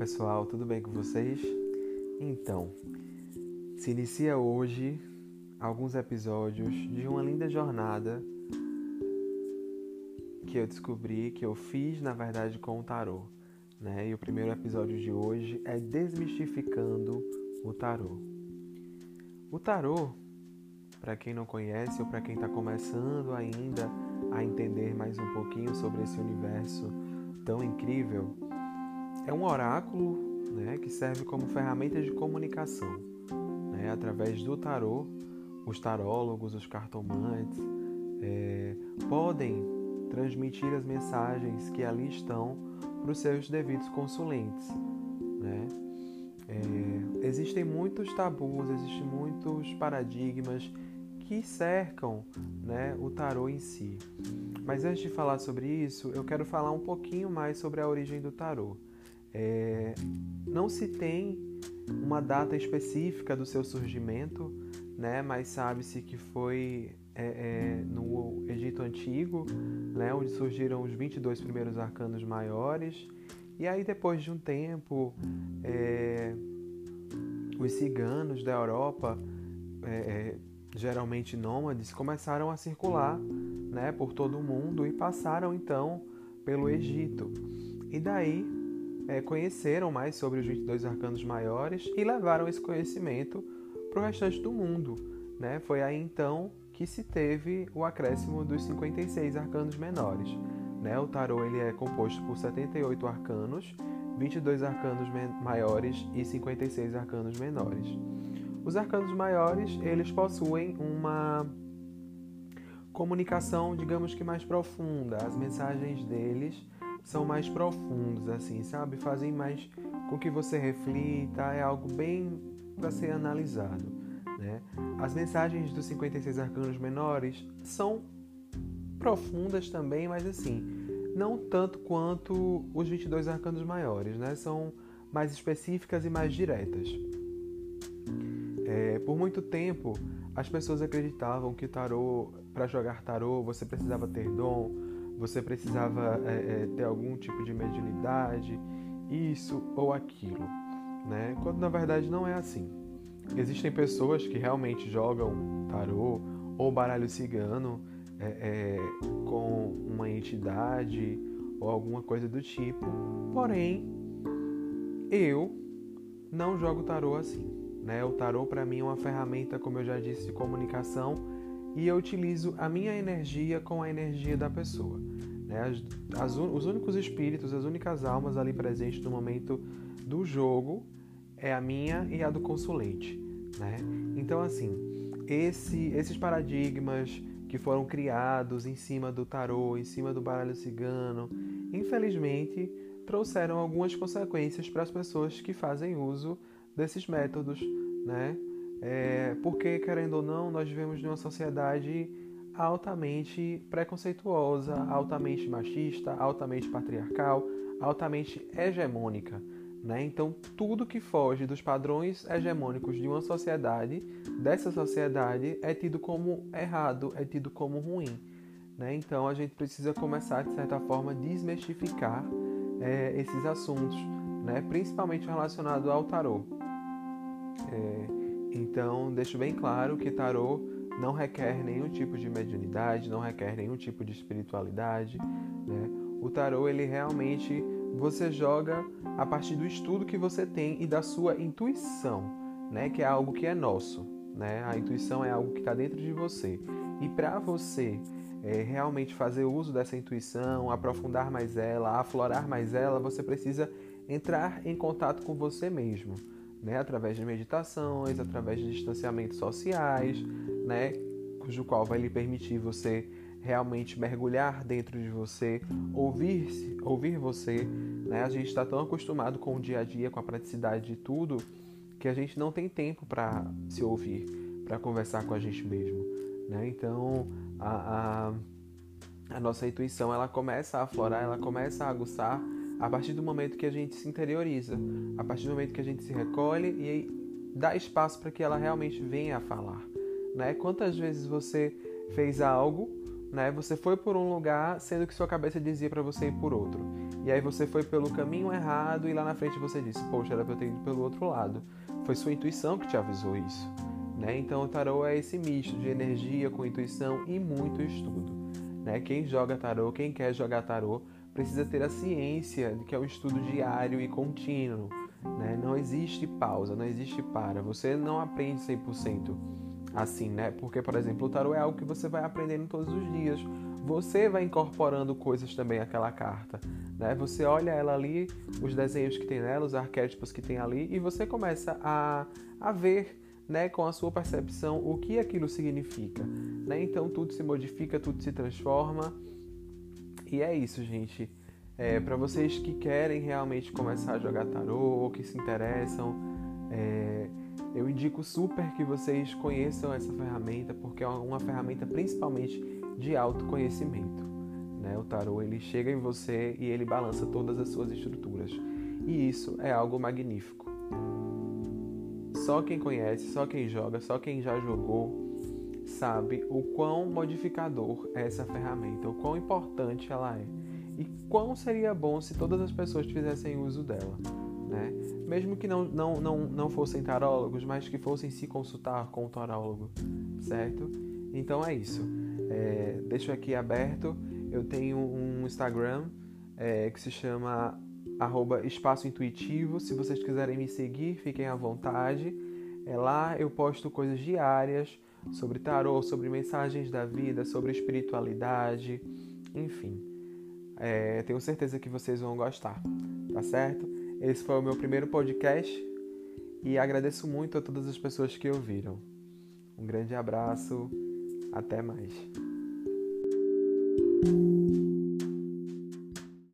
pessoal, tudo bem com vocês? Então, se inicia hoje alguns episódios de uma linda jornada que eu descobri, que eu fiz na verdade com o tarô. Né? E o primeiro episódio de hoje é Desmistificando o Tarô. O tarô, para quem não conhece ou para quem está começando ainda a entender mais um pouquinho sobre esse universo tão incrível, é um oráculo né, que serve como ferramenta de comunicação. Né, através do tarô, os tarólogos, os cartomantes é, podem transmitir as mensagens que ali estão para os seus devidos consulentes. Né? É, existem muitos tabus, existem muitos paradigmas que cercam né, o tarô em si. Mas antes de falar sobre isso, eu quero falar um pouquinho mais sobre a origem do tarô. É, não se tem uma data específica do seu surgimento, né, mas sabe-se que foi é, é, no Egito Antigo, né, onde surgiram os 22 primeiros arcanos maiores, e aí depois de um tempo, é, os ciganos da Europa, é, é, geralmente nômades, começaram a circular né, por todo o mundo e passaram então pelo Egito. E daí é, conheceram mais sobre os 22 arcanos maiores e levaram esse conhecimento para o restante do mundo. Né? Foi aí então que se teve o acréscimo dos 56 arcanos menores. Né? O tarô ele é composto por 78 arcanos, 22 arcanos maiores e 56 arcanos menores. Os arcanos maiores eles possuem uma comunicação, digamos que mais profunda. As mensagens deles são mais profundos, assim, sabe? Fazem mais com que você reflita, é algo bem para ser analisado, né? As mensagens dos 56 arcanos menores são profundas também, mas assim, não tanto quanto os 22 arcanos maiores, né? São mais específicas e mais diretas. É, por muito tempo, as pessoas acreditavam que tarô, para jogar tarô, você precisava ter dom, você precisava é, é, ter algum tipo de mediunidade, isso ou aquilo, né? Quando na verdade não é assim. Existem pessoas que realmente jogam tarô ou baralho cigano é, é, com uma entidade ou alguma coisa do tipo, porém eu não jogo tarô assim. Né? O tarô para mim é uma ferramenta, como eu já disse, de comunicação e eu utilizo a minha energia com a energia da pessoa. Né? As, as, os únicos espíritos, as únicas almas ali presentes no momento do jogo é a minha e a do consulente. Né? Então, assim, esse, esses paradigmas que foram criados em cima do tarô, em cima do baralho cigano, infelizmente trouxeram algumas consequências para as pessoas que fazem uso desses métodos, né? É, porque, querendo ou não, nós vivemos numa sociedade altamente preconceituosa, altamente machista, altamente patriarcal, altamente hegemônica. Né? Então, tudo que foge dos padrões hegemônicos de uma sociedade, dessa sociedade, é tido como errado, é tido como ruim. Né? Então, a gente precisa começar, de certa forma, desmistificar é, esses assuntos, né? principalmente relacionado ao tarô. É, então, deixo bem claro que tarô não requer nenhum tipo de mediunidade, não requer nenhum tipo de espiritualidade. Né? O tarô, ele realmente você joga a partir do estudo que você tem e da sua intuição, né? que é algo que é nosso. Né? A intuição é algo que está dentro de você. E para você é, realmente fazer uso dessa intuição, aprofundar mais ela, aflorar mais ela, você precisa entrar em contato com você mesmo né, através de meditações, através de distanciamentos sociais, né, cujo qual vai lhe permitir você realmente mergulhar dentro de você, ouvir, ouvir você. Né? A gente está tão acostumado com o dia a dia, com a praticidade de tudo, que a gente não tem tempo para se ouvir, para conversar com a gente mesmo. Né? Então, a, a, a nossa intuição ela começa a aflorar, ela começa a aguçar a partir do momento que a gente se interioriza, a partir do momento que a gente se recolhe e dá espaço para que ela realmente venha a falar. Né? Quantas vezes você fez algo, né? Você foi por um lugar, sendo que sua cabeça dizia para você ir por outro. E aí você foi pelo caminho errado e lá na frente você disse, poxa, era pra eu ter ido pelo outro lado. Foi sua intuição que te avisou isso. Né? Então o tarô é esse misto de energia com intuição e muito estudo. Né? Quem joga tarô, quem quer jogar tarô, precisa ter a ciência de que é um estudo diário e contínuo. Né? Não existe pausa, não existe para. Você não aprende 100% assim, né? Porque, por exemplo, o tarô é algo que você vai aprendendo todos os dias. Você vai incorporando coisas também àquela carta, né? Você olha ela ali, os desenhos que tem nela, os arquétipos que tem ali, e você começa a, a ver né, com a sua percepção o que aquilo significa. Né? Então tudo se modifica, tudo se transforma. E é isso, gente. É, para vocês que querem realmente começar a jogar tarô ou que se interessam, é, eu indico super que vocês conheçam essa ferramenta, porque é uma ferramenta principalmente de autoconhecimento. Né? O tarô ele chega em você e ele balança todas as suas estruturas. E isso é algo magnífico. Só quem conhece, só quem joga, só quem já jogou sabe o quão modificador é essa ferramenta, o quão importante ela é e quão seria bom se todas as pessoas fizessem uso dela. Né? Mesmo que não, não, não, não fossem tarólogos, mas que fossem se consultar com o tarólogo, certo? Então é isso. É, deixo aqui aberto. Eu tenho um Instagram é, que se chama arroba Espaço Intuitivo. Se vocês quiserem me seguir, fiquem à vontade. É lá eu posto coisas diárias sobre tarô, sobre mensagens da vida, sobre espiritualidade, enfim. É, tenho certeza que vocês vão gostar, tá certo? Esse foi o meu primeiro podcast e agradeço muito a todas as pessoas que ouviram. Um grande abraço, até mais.